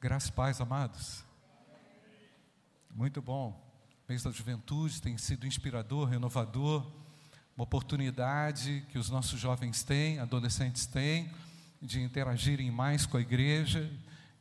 Graças paz, amados. Muito bom. Mês da juventude tem sido inspirador, renovador, uma oportunidade que os nossos jovens têm, adolescentes têm, de interagirem mais com a igreja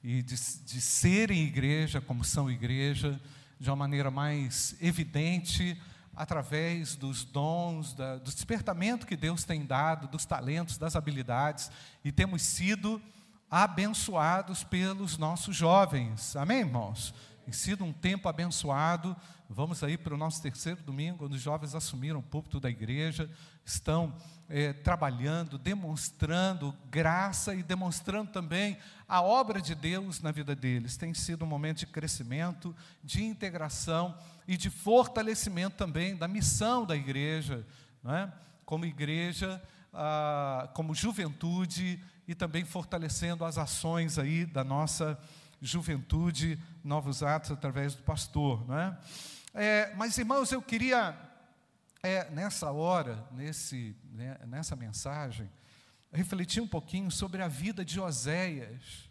e de, de serem igreja como são igreja, de uma maneira mais evidente, através dos dons, da, do despertamento que Deus tem dado, dos talentos, das habilidades, e temos sido abençoados pelos nossos jovens. Amém, irmãos? Tem sido um tempo abençoado. Vamos aí para o nosso terceiro domingo, onde os jovens assumiram o púlpito da igreja, estão é, trabalhando, demonstrando graça e demonstrando também a obra de Deus na vida deles. Tem sido um momento de crescimento, de integração e de fortalecimento também da missão da igreja, não é? como igreja, ah, como juventude e também fortalecendo as ações aí da nossa juventude, novos atos através do pastor, não é? é mas irmãos, eu queria é, nessa hora, nesse, né, nessa mensagem, refletir um pouquinho sobre a vida de Oséias.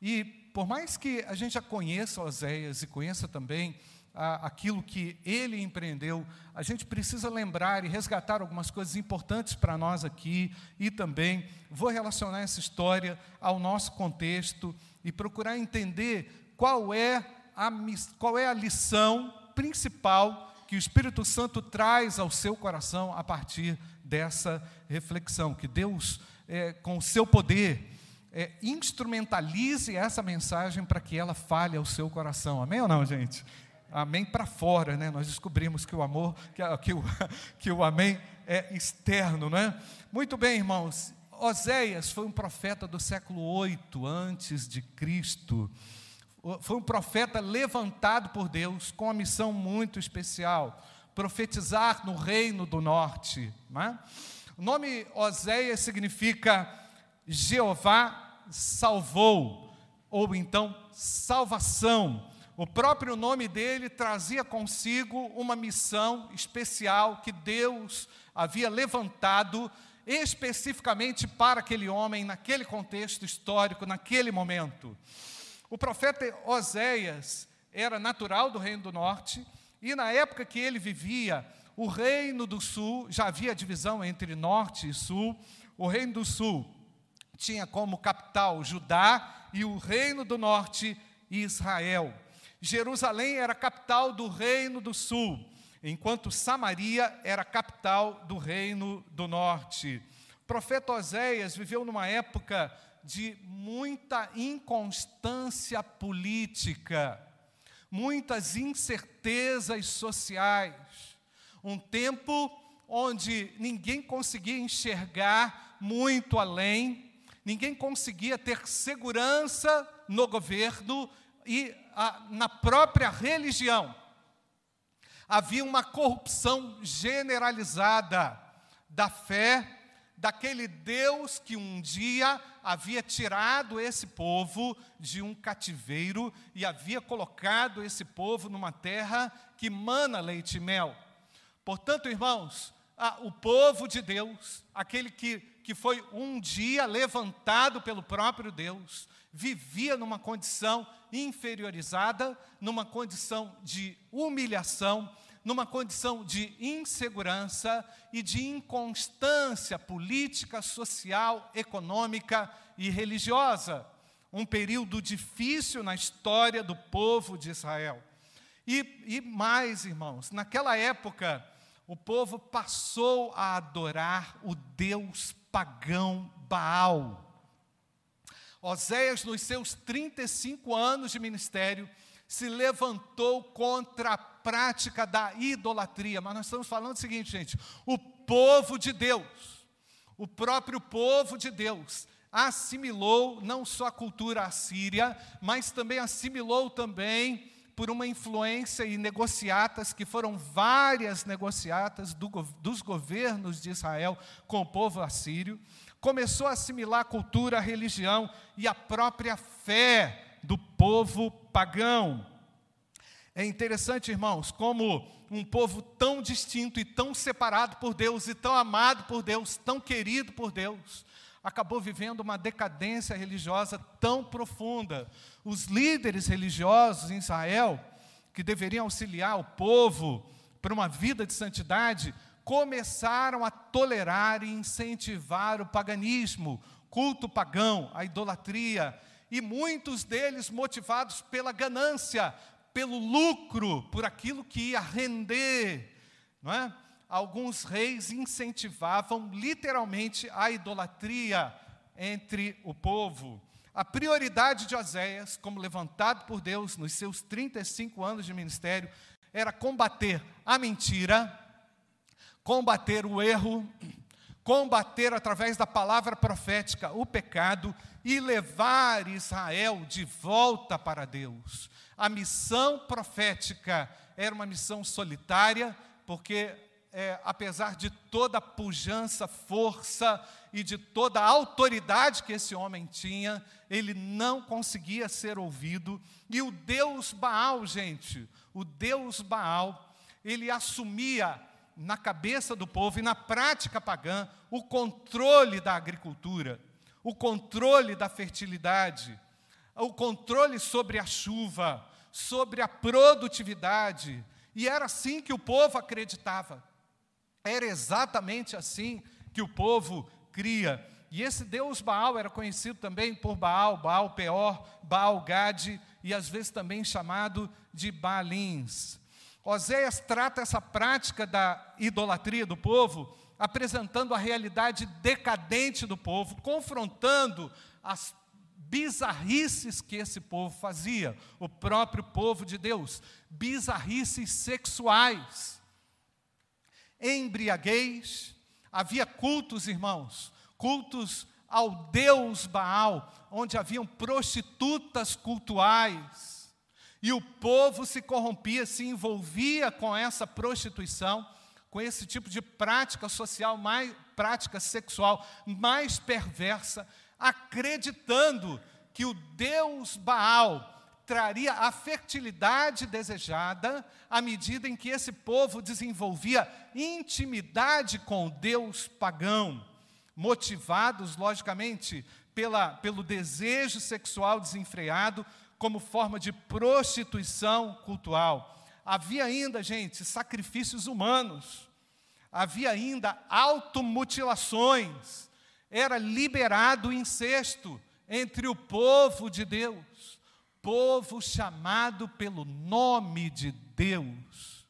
E por mais que a gente já conheça Oséias e conheça também aquilo que ele empreendeu, a gente precisa lembrar e resgatar algumas coisas importantes para nós aqui e também vou relacionar essa história ao nosso contexto e procurar entender qual é a, qual é a lição principal que o Espírito Santo traz ao seu coração a partir dessa reflexão, que Deus, é, com o seu poder, é, instrumentalize essa mensagem para que ela fale ao seu coração. Amém ou não, gente? Amém para fora, né? Nós descobrimos que o amor, que, que, o, que o amém é externo, não é? Muito bem, irmãos. Oséias foi um profeta do século 8 antes de Cristo. Foi um profeta levantado por Deus com uma missão muito especial, profetizar no reino do norte. É? O nome Oséias significa Jeová salvou, ou então salvação o próprio nome dele trazia consigo uma missão especial que Deus havia levantado especificamente para aquele homem, naquele contexto histórico, naquele momento. O profeta Oséias era natural do Reino do Norte, e na época que ele vivia, o Reino do Sul, já havia divisão entre Norte e Sul, o Reino do Sul tinha como capital Judá e o Reino do Norte Israel. Jerusalém era capital do reino do sul, enquanto Samaria era capital do reino do norte. O profeta Oséias viveu numa época de muita inconstância política, muitas incertezas sociais, um tempo onde ninguém conseguia enxergar muito além, ninguém conseguia ter segurança no governo e a, na própria religião havia uma corrupção generalizada da fé daquele Deus que um dia havia tirado esse povo de um cativeiro e havia colocado esse povo numa terra que mana leite e mel. Portanto, irmãos, o povo de Deus, aquele que, que foi um dia levantado pelo próprio Deus, vivia numa condição inferiorizada, numa condição de humilhação, numa condição de insegurança e de inconstância política, social, econômica e religiosa. Um período difícil na história do povo de Israel. E, e mais, irmãos, naquela época, o povo passou a adorar o Deus pagão Baal. Oséias, nos seus 35 anos de ministério, se levantou contra a prática da idolatria. Mas nós estamos falando o seguinte, gente: o povo de Deus, o próprio povo de Deus, assimilou não só a cultura assíria, mas também assimilou também por uma influência e negociatas, que foram várias negociatas do, dos governos de Israel com o povo assírio, começou a assimilar a cultura, a religião e a própria fé do povo pagão. É interessante, irmãos, como um povo tão distinto e tão separado por Deus, e tão amado por Deus, tão querido por Deus, acabou vivendo uma decadência religiosa tão profunda. Os líderes religiosos em Israel, que deveriam auxiliar o povo para uma vida de santidade, começaram a tolerar e incentivar o paganismo, culto pagão, a idolatria, e muitos deles motivados pela ganância, pelo lucro, por aquilo que ia render, não é? Alguns reis incentivavam literalmente a idolatria entre o povo. A prioridade de Oséias, como levantado por Deus nos seus 35 anos de ministério, era combater a mentira, combater o erro, combater através da palavra profética o pecado e levar Israel de volta para Deus. A missão profética era uma missão solitária, porque é, apesar de toda a pujança, força e de toda a autoridade que esse homem tinha, ele não conseguia ser ouvido. E o Deus Baal, gente, o Deus Baal, ele assumia na cabeça do povo e na prática pagã o controle da agricultura, o controle da fertilidade, o controle sobre a chuva, sobre a produtividade. E era assim que o povo acreditava. Era exatamente assim que o povo cria. E esse Deus Baal era conhecido também por Baal, Baal Peor, Baal Gade e às vezes também chamado de Baalins. Oséias trata essa prática da idolatria do povo, apresentando a realidade decadente do povo, confrontando as bizarrices que esse povo fazia, o próprio povo de Deus, bizarrices sexuais, embriaguez, havia cultos, irmãos, cultos ao Deus Baal, onde haviam prostitutas cultuais, e o povo se corrompia, se envolvia com essa prostituição, com esse tipo de prática social, mais, prática sexual mais perversa, acreditando que o Deus Baal traria a fertilidade desejada à medida em que esse povo desenvolvia intimidade com Deus pagão, motivados, logicamente, pela, pelo desejo sexual desenfreado, como forma de prostituição cultural. Havia ainda, gente, sacrifícios humanos, havia ainda automutilações, era liberado o incesto entre o povo de Deus, povo chamado pelo nome de Deus.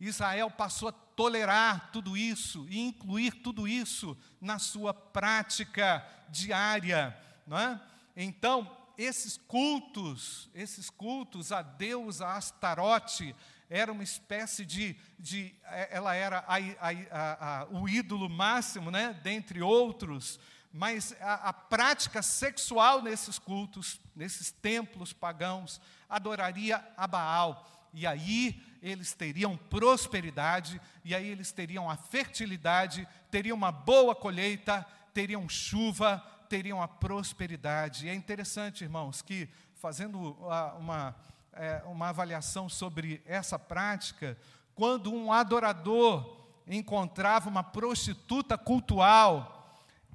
Israel passou a tolerar tudo isso e incluir tudo isso na sua prática diária, não é? Então, esses cultos, esses cultos a Deus, a Astarote, era uma espécie de, de é, ela era a, a, a, o ídolo máximo, né, dentre outros, mas a, prática sexual nesses cultos, nesses templos pagãos, adoraria a Baal, e aí eles teriam prosperidade, e aí eles teriam a fertilidade, teriam uma boa colheita, teriam chuva, teriam a prosperidade. E é interessante, irmãos, que fazendo uma, é, uma avaliação sobre essa prática, quando um adorador encontrava uma prostituta cultual,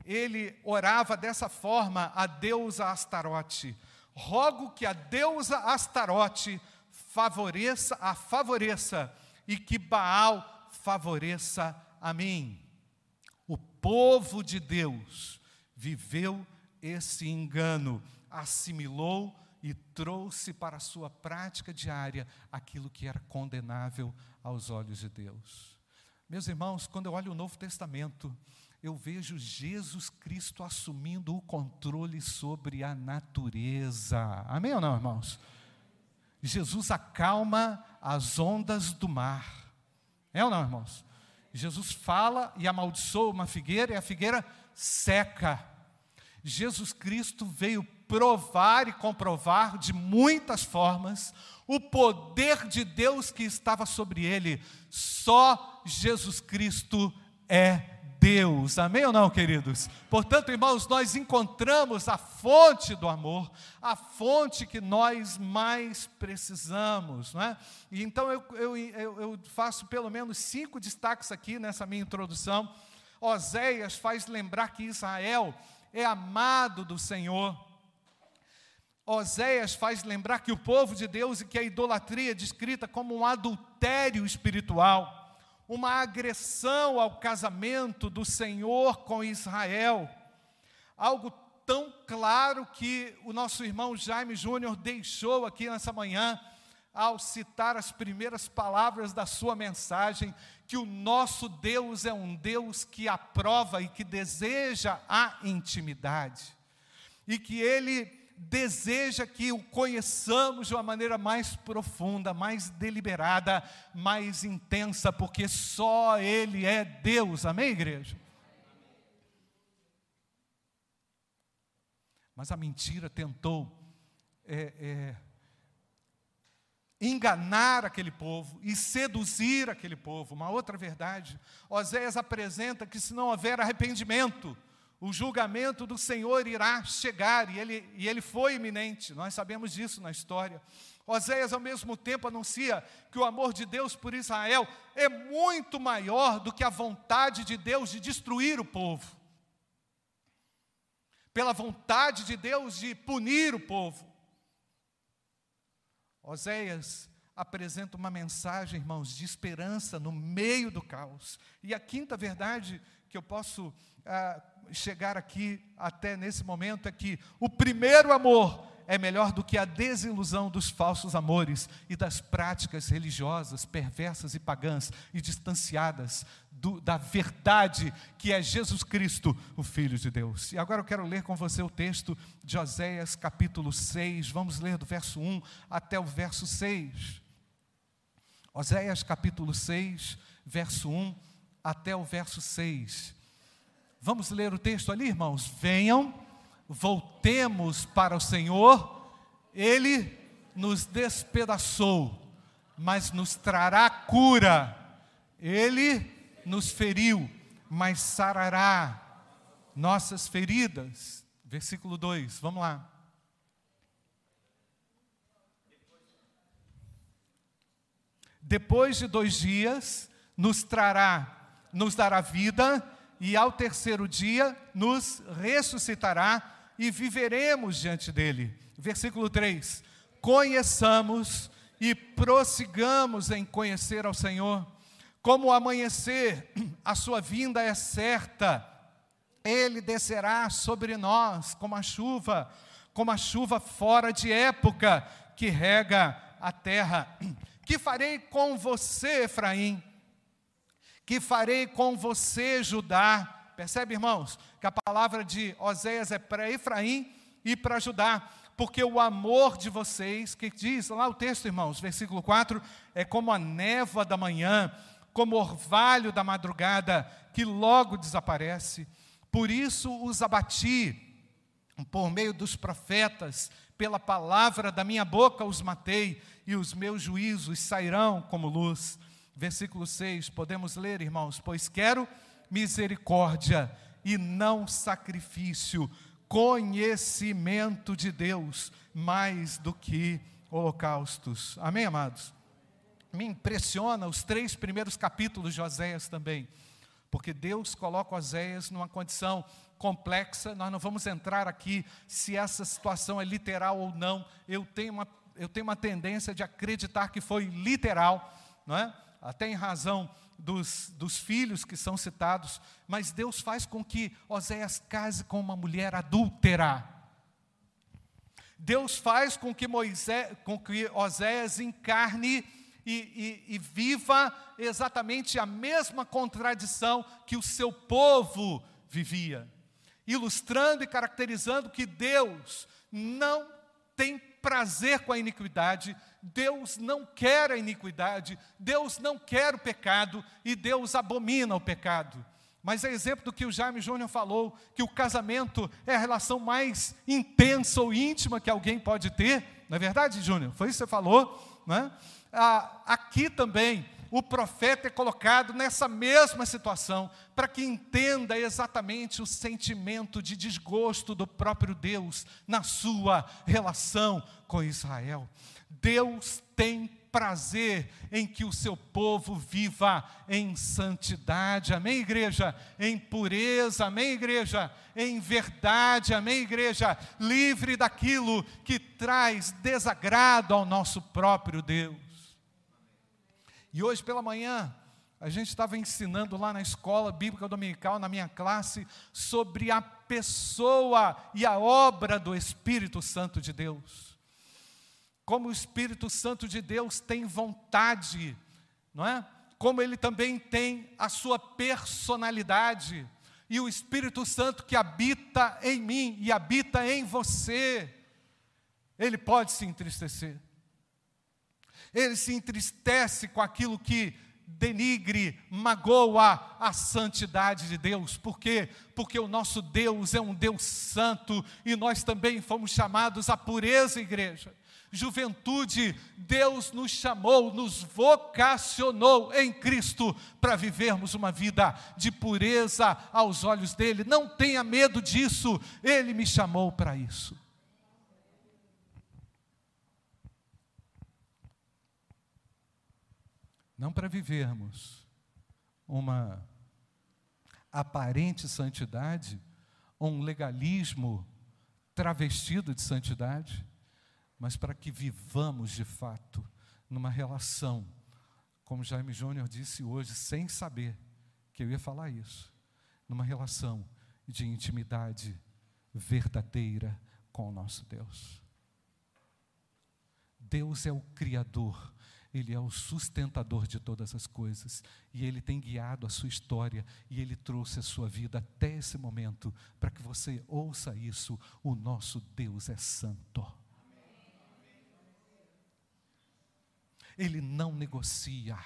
ele orava dessa forma a deusa Astarote: Rogo que a deusa Astarote favoreça, a favoreça e que Baal favoreça a mim. O povo de Deus viveu esse engano, assimilou e trouxe para a sua prática diária aquilo que era condenável aos olhos de Deus. Meus irmãos, quando eu olho o Novo Testamento, eu vejo Jesus Cristo assumindo o controle sobre a natureza. Amém ou não, irmãos? Jesus acalma as ondas do mar. É ou não, irmãos? Jesus fala e amaldiçoa uma figueira e a figueira seca. Jesus Cristo veio provar e comprovar de muitas formas o poder de Deus que estava sobre ele. Só Jesus Cristo é Deus. Amém ou não, queridos? Portanto, irmãos, nós encontramos a fonte do amor, a fonte que nós mais precisamos, não é? E então eu, eu, eu faço pelo menos cinco destaques aqui nessa minha introdução Oséias faz lembrar que Israel é amado do Senhor. Oséias faz lembrar que o povo de Deus e que a idolatria é descrita como um adultério espiritual, uma agressão ao casamento do Senhor com Israel. Algo tão claro que o nosso irmão Jaime Júnior deixou aqui nessa manhã, ao citar as primeiras palavras da sua mensagem, que o nosso Deus é um Deus que aprova e que deseja a intimidade, e que Ele deseja que o conheçamos de uma maneira mais profunda, mais deliberada, mais intensa, porque só Ele é Deus, amém, igreja? Mas a mentira tentou é, é, enganar aquele povo e seduzir aquele povo. Uma outra verdade, Oséias apresenta que se não houver arrependimento, o julgamento do Senhor irá chegar, e ele, e ele foi iminente, nós sabemos disso na história. Oséias, ao mesmo tempo, anuncia que o amor de Deus por Israel é muito maior do que a vontade de Deus de destruir o povo, pela vontade de Deus de punir o povo. Oséias apresenta uma mensagem, irmãos, de esperança no meio do caos. E a quinta verdade que eu posso ah, chegar aqui até nesse momento é que o primeiro amor é melhor do que a desilusão dos falsos amores e das práticas religiosas perversas e pagãs e distanciadas do, da verdade que é Jesus Cristo, o Filho de Deus. E agora eu quero ler com você o texto de Oséias, capítulo 6. Vamos ler do verso 1 até o verso 6. Oséias, capítulo 6, verso 1 até o verso 6. Vamos ler o texto ali, irmãos? Venham, voltemos para o Senhor, Ele nos despedaçou, mas nos trará cura, Ele nos feriu, mas sarará nossas feridas. Versículo 2, vamos lá. Depois de dois dias, nos trará, nos dará vida, e ao terceiro dia nos ressuscitará e viveremos diante dele. Versículo 3: Conheçamos e prossigamos em conhecer ao Senhor. Como o amanhecer, a sua vinda é certa, ele descerá sobre nós como a chuva, como a chuva fora de época que rega a terra. Que farei com você, Efraim? Que farei com você, Judá. Percebe, irmãos, que a palavra de Oséias é para Efraim e para Judá, porque o amor de vocês, que diz lá o texto, irmãos, versículo 4, é como a névoa da manhã, como orvalho da madrugada, que logo desaparece. Por isso os abati, por meio dos profetas, pela palavra da minha boca os matei, e os meus juízos sairão como luz versículo 6, podemos ler, irmãos: Pois quero misericórdia e não sacrifício, conhecimento de Deus mais do que holocaustos. Amém, amados? Me impressiona os três primeiros capítulos de Oséias também, porque Deus coloca Oséias numa condição complexa. Nós não vamos entrar aqui se essa situação é literal ou não. Eu tenho uma, eu tenho uma tendência de acreditar que foi literal, não é? Até em razão dos, dos filhos que são citados, mas Deus faz com que Oséias case com uma mulher adúltera. Deus faz com que, Moisés, com que Oséias encarne e, e, e viva exatamente a mesma contradição que o seu povo vivia, ilustrando e caracterizando que Deus não tem prazer com a iniquidade, Deus não quer a iniquidade, Deus não quer o pecado e Deus abomina o pecado. Mas é exemplo do que o Jaime Júnior falou, que o casamento é a relação mais intensa ou íntima que alguém pode ter. Não é verdade, Júnior? Foi isso que você falou? Não é? ah, aqui também, o profeta é colocado nessa mesma situação, para que entenda exatamente o sentimento de desgosto do próprio Deus na sua relação com Israel. Deus tem prazer em que o seu povo viva em santidade, amém, igreja? Em pureza, amém, igreja? Em verdade, amém, igreja? Livre daquilo que traz desagrado ao nosso próprio Deus. E hoje pela manhã, a gente estava ensinando lá na escola bíblica dominical, na minha classe, sobre a pessoa e a obra do Espírito Santo de Deus. Como o Espírito Santo de Deus tem vontade, não é? Como ele também tem a sua personalidade. E o Espírito Santo que habita em mim e habita em você, ele pode se entristecer. Ele se entristece com aquilo que denigre, magoa a santidade de Deus. Por quê? Porque o nosso Deus é um Deus santo e nós também fomos chamados à pureza, igreja. Juventude, Deus nos chamou, nos vocacionou em Cristo para vivermos uma vida de pureza aos olhos dele. Não tenha medo disso, ele me chamou para isso. Não para vivermos uma aparente santidade, ou um legalismo travestido de santidade, mas para que vivamos de fato numa relação, como Jaime Júnior disse hoje, sem saber que eu ia falar isso, numa relação de intimidade verdadeira com o nosso Deus. Deus é o Criador ele é o sustentador de todas as coisas. E Ele tem guiado a sua história. E Ele trouxe a sua vida até esse momento. Para que você ouça isso: o nosso Deus é santo. Ele não negocia.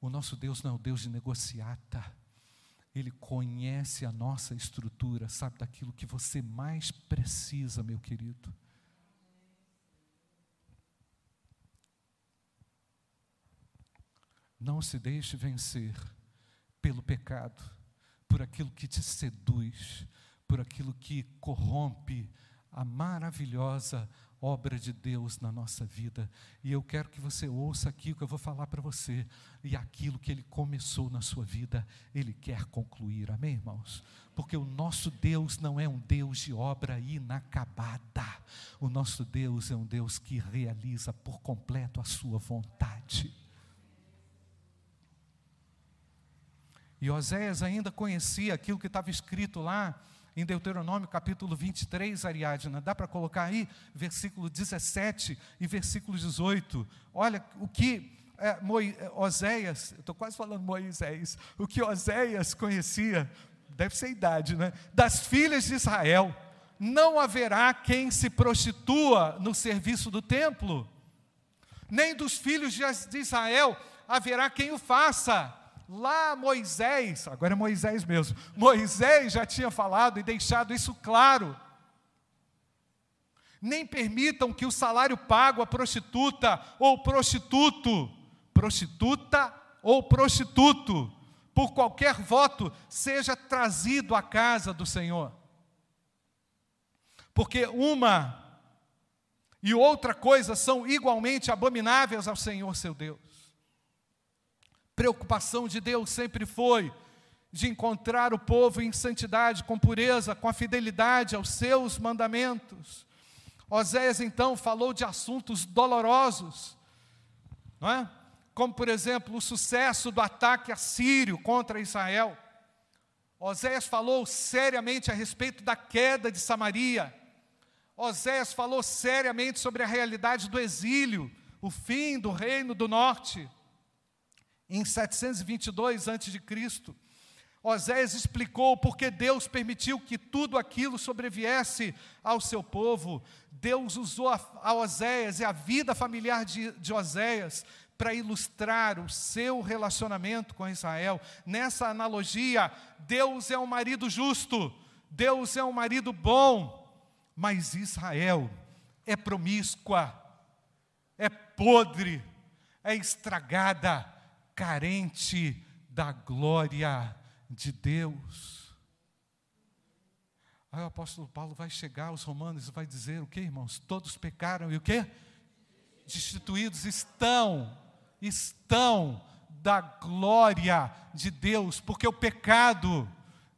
O nosso Deus não é o Deus de negociata. Ele conhece a nossa estrutura, sabe daquilo que você mais precisa, meu querido. Não se deixe vencer pelo pecado, por aquilo que te seduz, por aquilo que corrompe a maravilhosa obra de Deus na nossa vida. E eu quero que você ouça aqui o que eu vou falar para você. E aquilo que Ele começou na sua vida, Ele quer concluir. Amém, irmãos? Porque o nosso Deus não é um Deus de obra inacabada. O nosso Deus é um Deus que realiza por completo a sua vontade. E Oséias ainda conhecia aquilo que estava escrito lá em Deuteronômio capítulo 23, Ariadna. Dá para colocar aí versículo 17 e versículo 18. Olha o que é, é Oséias, estou quase falando Moisés, o que Oséias conhecia, deve ser a idade, né? Das filhas de Israel. Não haverá quem se prostitua no serviço do templo, nem dos filhos de Israel haverá quem o faça Lá Moisés, agora é Moisés mesmo, Moisés já tinha falado e deixado isso claro. Nem permitam que o salário pago a prostituta ou prostituto, prostituta ou prostituto, por qualquer voto, seja trazido à casa do Senhor. Porque uma e outra coisa são igualmente abomináveis ao Senhor seu Deus preocupação de Deus sempre foi de encontrar o povo em santidade, com pureza, com a fidelidade aos seus mandamentos. Oséias então falou de assuntos dolorosos, não é? Como por exemplo o sucesso do ataque assírio contra Israel. Oséias falou seriamente a respeito da queda de Samaria. Oséias falou seriamente sobre a realidade do exílio, o fim do reino do norte em 722 a.C., Oséias explicou porque Deus permitiu que tudo aquilo sobreviesse ao seu povo. Deus usou a, a Oséias e a vida familiar de, de Oséias para ilustrar o seu relacionamento com Israel. Nessa analogia, Deus é um marido justo, Deus é um marido bom, mas Israel é promíscua, é podre, é estragada carente da glória de Deus. Aí o apóstolo Paulo vai chegar aos romanos e vai dizer o que, irmãos? Todos pecaram e o que? destituídos estão, estão da glória de Deus, porque o pecado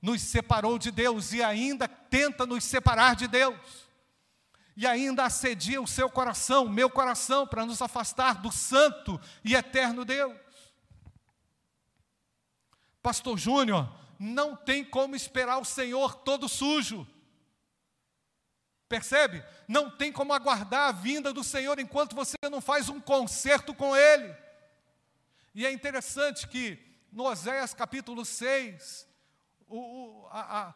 nos separou de Deus e ainda tenta nos separar de Deus. E ainda assedia o seu coração, meu coração, para nos afastar do santo e eterno Deus. Pastor Júnior, não tem como esperar o Senhor todo sujo. Percebe? Não tem como aguardar a vinda do Senhor enquanto você não faz um concerto com Ele. E é interessante que no Oséias capítulo 6, o, a, a,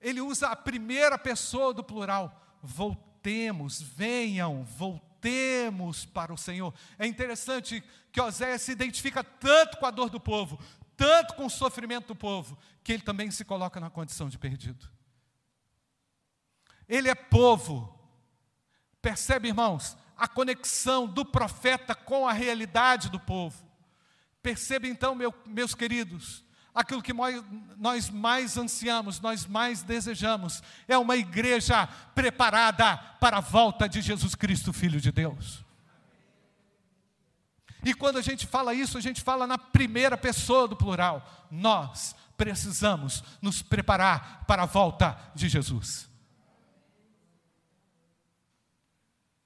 ele usa a primeira pessoa do plural. Voltemos, venham, voltemos para o Senhor. É interessante que Oséias se identifica tanto com a dor do povo, tanto com o sofrimento do povo, que ele também se coloca na condição de perdido. Ele é povo. Percebe, irmãos, a conexão do profeta com a realidade do povo. Percebe então, meu, meus queridos, aquilo que nós, nós mais ansiamos, nós mais desejamos, é uma igreja preparada para a volta de Jesus Cristo, Filho de Deus. E quando a gente fala isso, a gente fala na primeira pessoa do plural. Nós precisamos nos preparar para a volta de Jesus.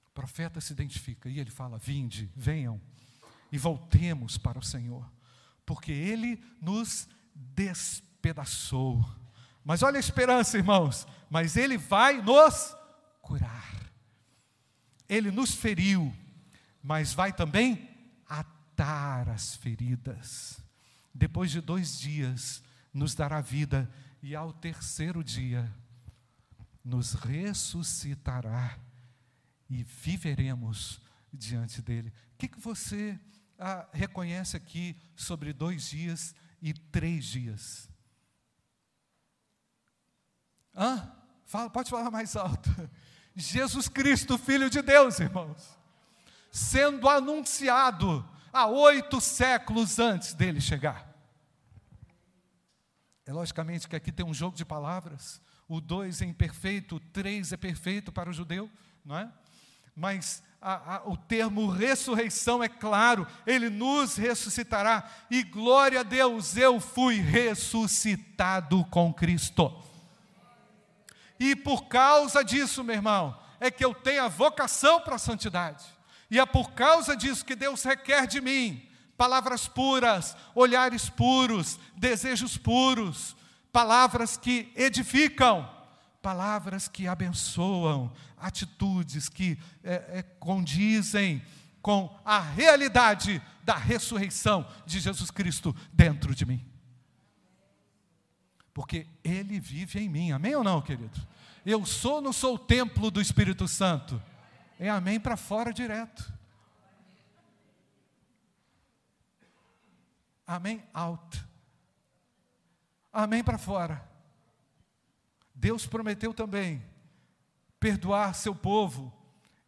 O profeta se identifica e ele fala: Vinde, venham e voltemos para o Senhor, porque ele nos despedaçou. Mas olha a esperança, irmãos, mas ele vai nos curar. Ele nos feriu, mas vai também atar as feridas. Depois de dois dias, nos dará vida, e ao terceiro dia, nos ressuscitará e viveremos diante dele. O que, que você ah, reconhece aqui sobre dois dias e três dias? Hã? Fala, pode falar mais alto. Jesus Cristo, Filho de Deus, irmãos, sendo anunciado há oito séculos antes dele chegar. É logicamente que aqui tem um jogo de palavras. O dois é imperfeito, o três é perfeito para o judeu, não é? mas a, a, o termo ressurreição é claro, ele nos ressuscitará, e glória a Deus, eu fui ressuscitado com Cristo. E por causa disso, meu irmão, é que eu tenho a vocação para a santidade, e é por causa disso que Deus requer de mim palavras puras, olhares puros, desejos puros, palavras que edificam palavras que abençoam, atitudes que é, é, condizem com a realidade da ressurreição de Jesus Cristo dentro de mim. Porque Ele vive em mim, amém ou não, querido? Eu sou, não sou o templo do Espírito Santo, é amém para fora direto. Amém alto. Amém para fora. Deus prometeu também perdoar seu povo,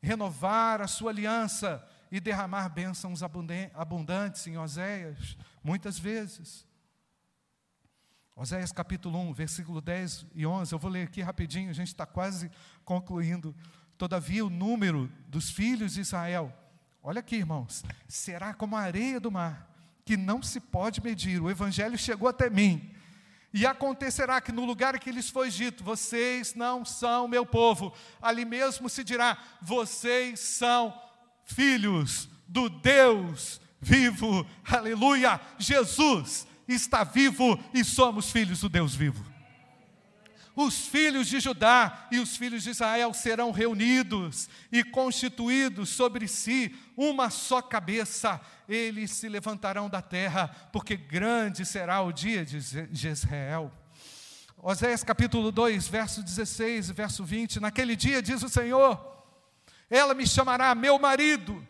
renovar a sua aliança e derramar bênçãos abundantes em Oséias, muitas vezes. Oséias capítulo 1, versículo 10 e 11, eu vou ler aqui rapidinho, a gente está quase concluindo. Todavia, o número dos filhos de Israel, olha aqui, irmãos, será como a areia do mar, que não se pode medir. O evangelho chegou até mim e acontecerá que no lugar que lhes foi dito, vocês não são meu povo, ali mesmo se dirá, vocês são filhos do Deus vivo, aleluia. Jesus está vivo e somos filhos do Deus vivo os filhos de Judá e os filhos de Israel serão reunidos e constituídos sobre si uma só cabeça. Eles se levantarão da terra, porque grande será o dia de Jezreel. Oséias capítulo 2, verso 16 e verso 20. Naquele dia, diz o Senhor: Ela me chamará meu marido,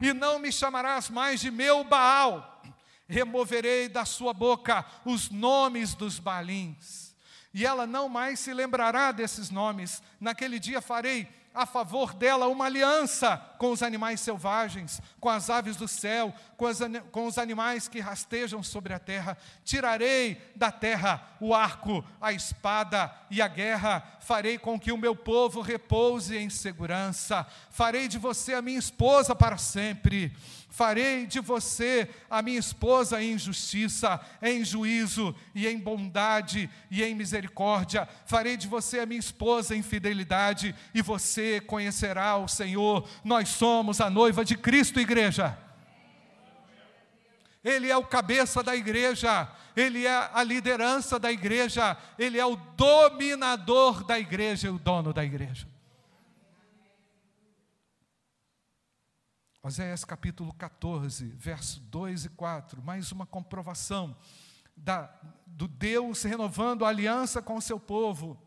e não me chamarás mais de meu Baal. Removerei da sua boca os nomes dos balins e ela não mais se lembrará desses nomes. Naquele dia farei a favor dela uma aliança com os animais selvagens, com as aves do céu, com, as, com os animais que rastejam sobre a terra. Tirarei da terra o arco, a espada e a guerra. Farei com que o meu povo repouse em segurança. Farei de você a minha esposa para sempre Farei de você a minha esposa em justiça, em juízo e em bondade e em misericórdia. Farei de você a minha esposa em fidelidade e você conhecerá o Senhor. Nós somos a noiva de Cristo, igreja. Ele é o cabeça da igreja, ele é a liderança da igreja, ele é o dominador da igreja e o dono da igreja. Oséias capítulo 14, verso 2 e 4, mais uma comprovação da, do Deus renovando a aliança com o seu povo.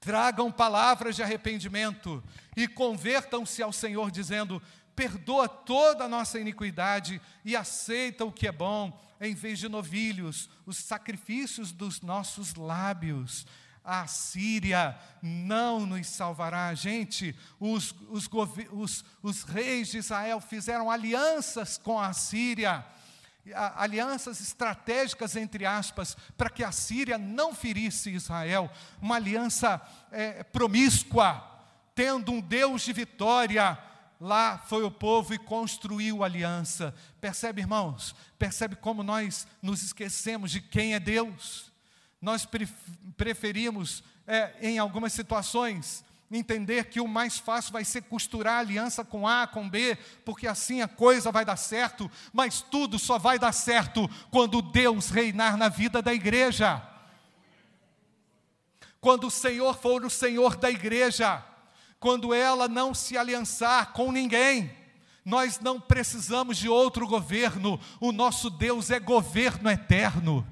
Tragam palavras de arrependimento e convertam-se ao Senhor, dizendo: perdoa toda a nossa iniquidade e aceita o que é bom, em vez de novilhos, os sacrifícios dos nossos lábios a Síria não nos salvará. Gente, os, os, os, os reis de Israel fizeram alianças com a Síria, alianças estratégicas, entre aspas, para que a Síria não ferisse Israel, uma aliança é, promíscua, tendo um Deus de vitória. Lá foi o povo e construiu aliança. Percebe, irmãos? Percebe como nós nos esquecemos de quem é Deus? Nós preferimos, é, em algumas situações, entender que o mais fácil vai ser costurar aliança com A, com B, porque assim a coisa vai dar certo, mas tudo só vai dar certo quando Deus reinar na vida da igreja. Quando o Senhor for o Senhor da igreja, quando ela não se aliançar com ninguém, nós não precisamos de outro governo, o nosso Deus é governo eterno.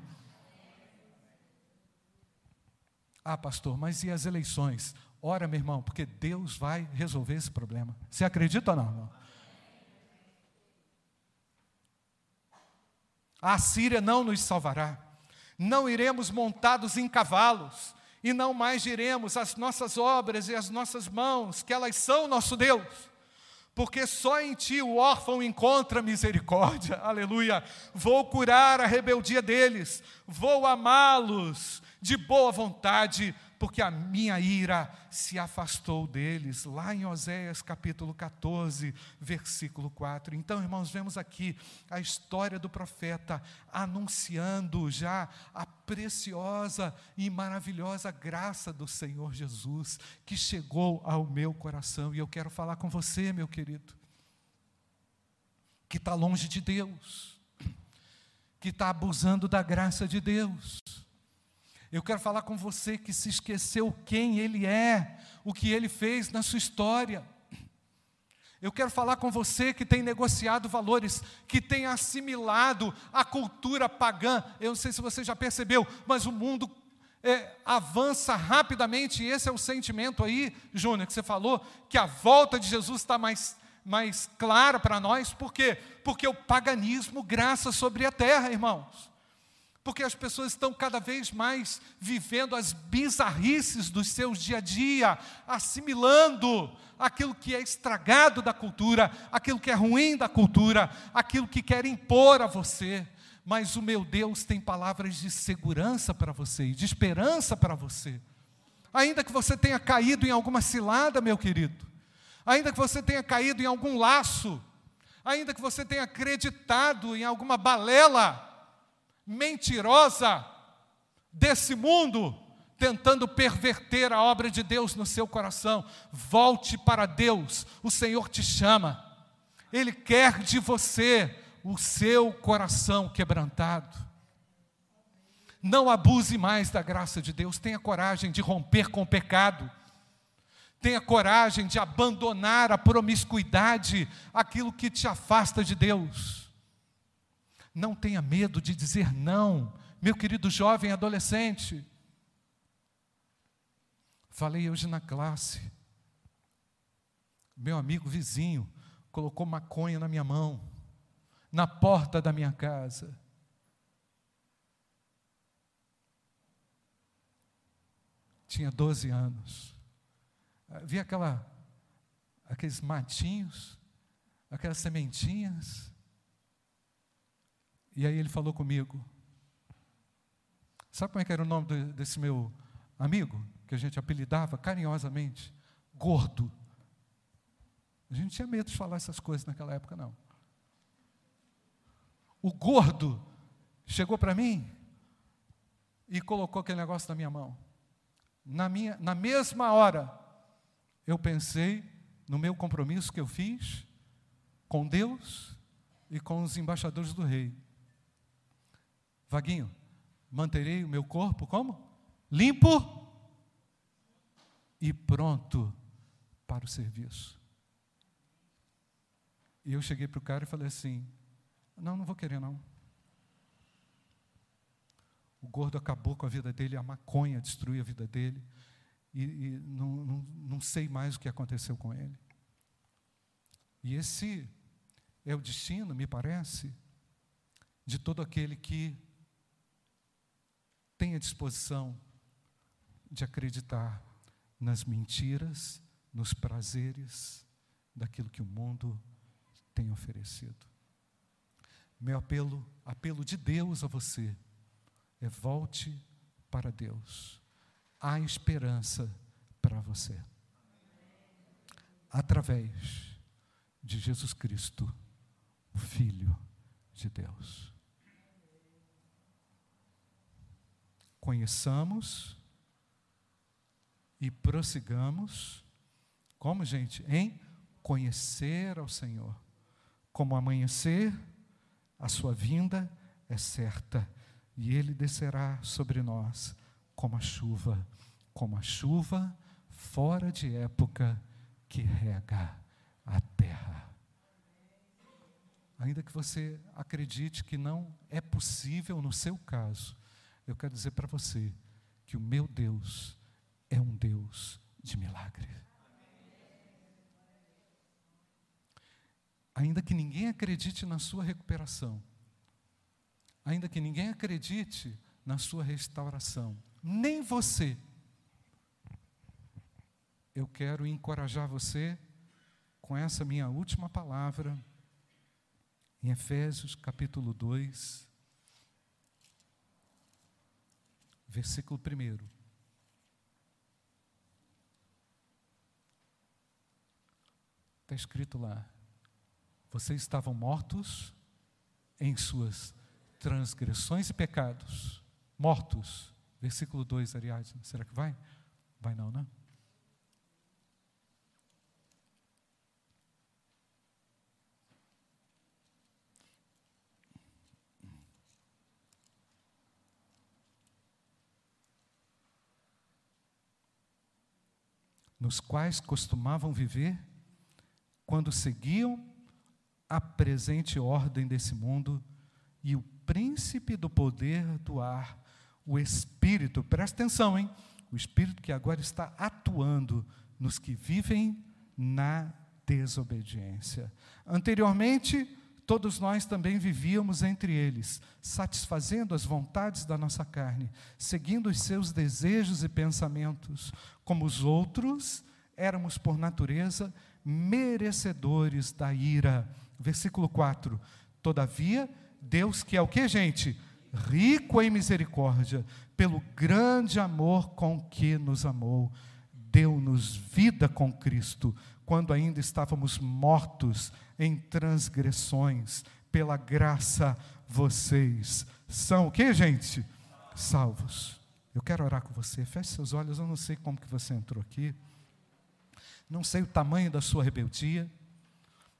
Ah, pastor, mas e as eleições? Ora, meu irmão, porque Deus vai resolver esse problema. Você acredita ou não? A Síria não nos salvará. Não iremos montados em cavalos e não mais diremos as nossas obras e as nossas mãos, que elas são nosso Deus. Porque só em ti o órfão encontra misericórdia, aleluia. Vou curar a rebeldia deles, vou amá-los, de boa vontade, porque a minha ira se afastou deles. Lá em Oséias capítulo 14, versículo 4. Então, irmãos, vemos aqui a história do profeta anunciando já a preciosa e maravilhosa graça do Senhor Jesus que chegou ao meu coração. E eu quero falar com você, meu querido, que está longe de Deus, que está abusando da graça de Deus eu quero falar com você que se esqueceu quem Ele é, o que Ele fez na sua história. Eu quero falar com você que tem negociado valores, que tem assimilado a cultura pagã. Eu não sei se você já percebeu, mas o mundo é, avança rapidamente, e esse é o sentimento aí, Júnior, que você falou, que a volta de Jesus está mais, mais clara para nós, por quê? Porque o paganismo graça sobre a terra, irmãos porque as pessoas estão cada vez mais vivendo as bizarrices dos seus dia a dia, assimilando aquilo que é estragado da cultura, aquilo que é ruim da cultura, aquilo que quer impor a você. Mas o meu Deus tem palavras de segurança para você e de esperança para você. Ainda que você tenha caído em alguma cilada, meu querido, ainda que você tenha caído em algum laço, ainda que você tenha acreditado em alguma balela, mentirosa desse mundo, tentando perverter a obra de Deus no seu coração. Volte para Deus, o Senhor te chama, Ele quer de você o seu coração quebrantado. Não abuse mais da graça de Deus, tenha coragem de romper com o pecado. Tenha coragem de abandonar a promiscuidade, aquilo que te afasta de Deus. Não tenha medo de dizer não, meu querido jovem adolescente. Falei hoje na classe. Meu amigo vizinho colocou maconha na minha mão, na porta da minha casa. Tinha 12 anos. vi aquela, aqueles matinhos, aquelas sementinhas. E aí ele falou comigo. Sabe como é que era o nome desse meu amigo? Que a gente apelidava carinhosamente? Gordo. A gente tinha medo de falar essas coisas naquela época, não. O gordo chegou para mim e colocou aquele negócio na minha mão. Na, minha, na mesma hora, eu pensei no meu compromisso que eu fiz com Deus e com os embaixadores do rei. Vaguinho, manterei o meu corpo como? Limpo e pronto para o serviço. E eu cheguei para o cara e falei assim: Não, não vou querer não. O gordo acabou com a vida dele, a maconha destruiu a vida dele, e, e não, não, não sei mais o que aconteceu com ele. E esse é o destino, me parece, de todo aquele que tem a disposição de acreditar nas mentiras, nos prazeres daquilo que o mundo tem oferecido. Meu apelo, apelo de Deus a você, é volte para Deus. Há esperança para você. Através de Jesus Cristo, o Filho de Deus. Conheçamos e prossigamos, como gente? Em conhecer ao Senhor. Como amanhecer, a sua vinda é certa e ele descerá sobre nós como a chuva, como a chuva fora de época que rega a terra. Ainda que você acredite que não é possível no seu caso, eu quero dizer para você que o meu Deus é um Deus de milagre. Ainda que ninguém acredite na sua recuperação, ainda que ninguém acredite na sua restauração, nem você. Eu quero encorajar você com essa minha última palavra, em Efésios capítulo 2, versículo 1. Está escrito lá: vocês estavam mortos em suas transgressões e pecados. Mortos. Versículo 2, aliás. Será que vai? Vai não, né? Nos quais costumavam viver quando seguiam a presente ordem desse mundo e o príncipe do poder do ar, o Espírito, presta atenção, hein? O Espírito que agora está atuando nos que vivem na desobediência. Anteriormente, todos nós também vivíamos entre eles, satisfazendo as vontades da nossa carne, seguindo os seus desejos e pensamentos. Como os outros, éramos por natureza merecedores da ira. Versículo 4. Todavia, Deus que é o que, gente? Rico em misericórdia, pelo grande amor com que nos amou, deu-nos vida com Cristo, quando ainda estávamos mortos em transgressões, pela graça vocês são o que, gente? Salvos. Eu quero orar com você. Feche seus olhos, eu não sei como que você entrou aqui. Não sei o tamanho da sua rebeldia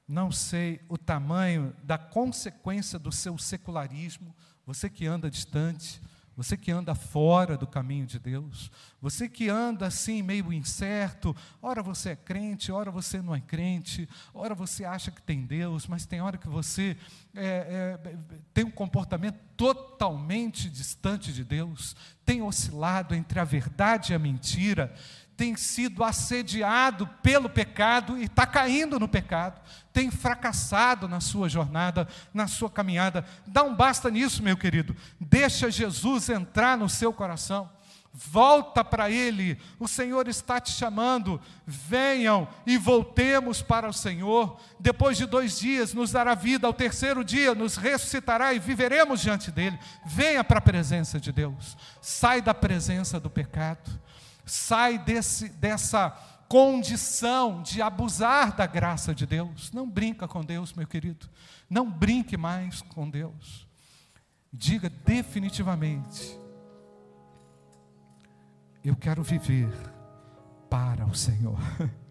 não sei o tamanho da consequência do seu secularismo, você que anda distante, você que anda fora do caminho de Deus, você que anda assim meio incerto, ora você é crente, ora você não é crente, ora você acha que tem Deus, mas tem hora que você é, é, tem um comportamento totalmente distante de Deus, tem oscilado entre a verdade e a mentira, tem sido assediado pelo pecado e está caindo no pecado, tem fracassado na sua jornada, na sua caminhada. Um basta nisso, meu querido. Deixa Jesus entrar no seu coração. volta para Ele, o Senhor está te chamando, venham e voltemos para o Senhor. Depois de dois dias, nos dará vida, ao terceiro dia, nos ressuscitará e viveremos diante dEle. Venha para a presença de Deus, sai da presença do pecado, sai desse, dessa condição de abusar da graça de Deus. Não brinca com Deus, meu querido, não brinque mais com Deus. Diga definitivamente eu quero viver para o Senhor.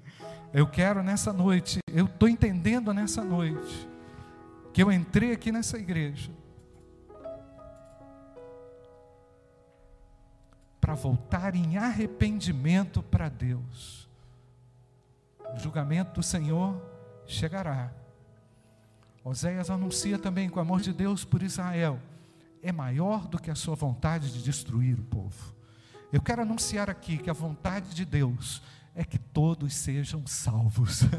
Eu quero nessa noite, eu estou entendendo nessa noite, que eu entrei aqui nessa igreja para voltar em arrependimento para Deus. O julgamento do Senhor chegará. Oséias anuncia também que o amor de Deus por Israel é maior do que a sua vontade de destruir o povo. Eu quero anunciar aqui que a vontade de Deus é que todos sejam salvos.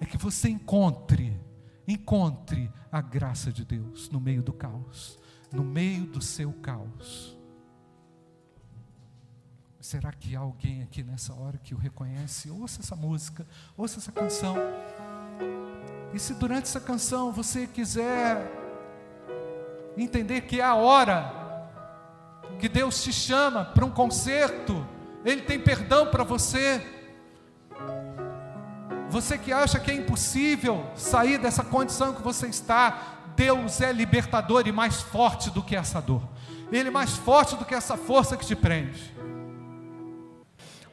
É que você encontre, encontre a graça de Deus no meio do caos, no meio do seu caos. Será que há alguém aqui nessa hora que o reconhece? Ouça essa música, ouça essa canção. E se durante essa canção você quiser entender que é a hora que Deus te chama para um concerto, Ele tem perdão para você. Você que acha que é impossível sair dessa condição que você está, Deus é libertador e mais forte do que essa dor. Ele é mais forte do que essa força que te prende.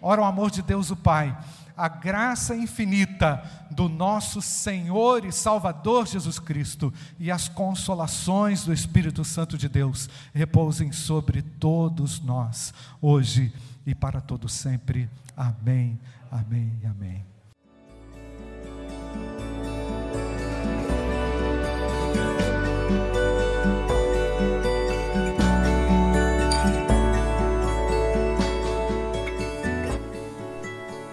Ora, o amor de Deus, o Pai a graça infinita do nosso Senhor e Salvador Jesus Cristo e as consolações do Espírito Santo de Deus repousem sobre todos nós, hoje e para todo sempre. Amém, amém e amém.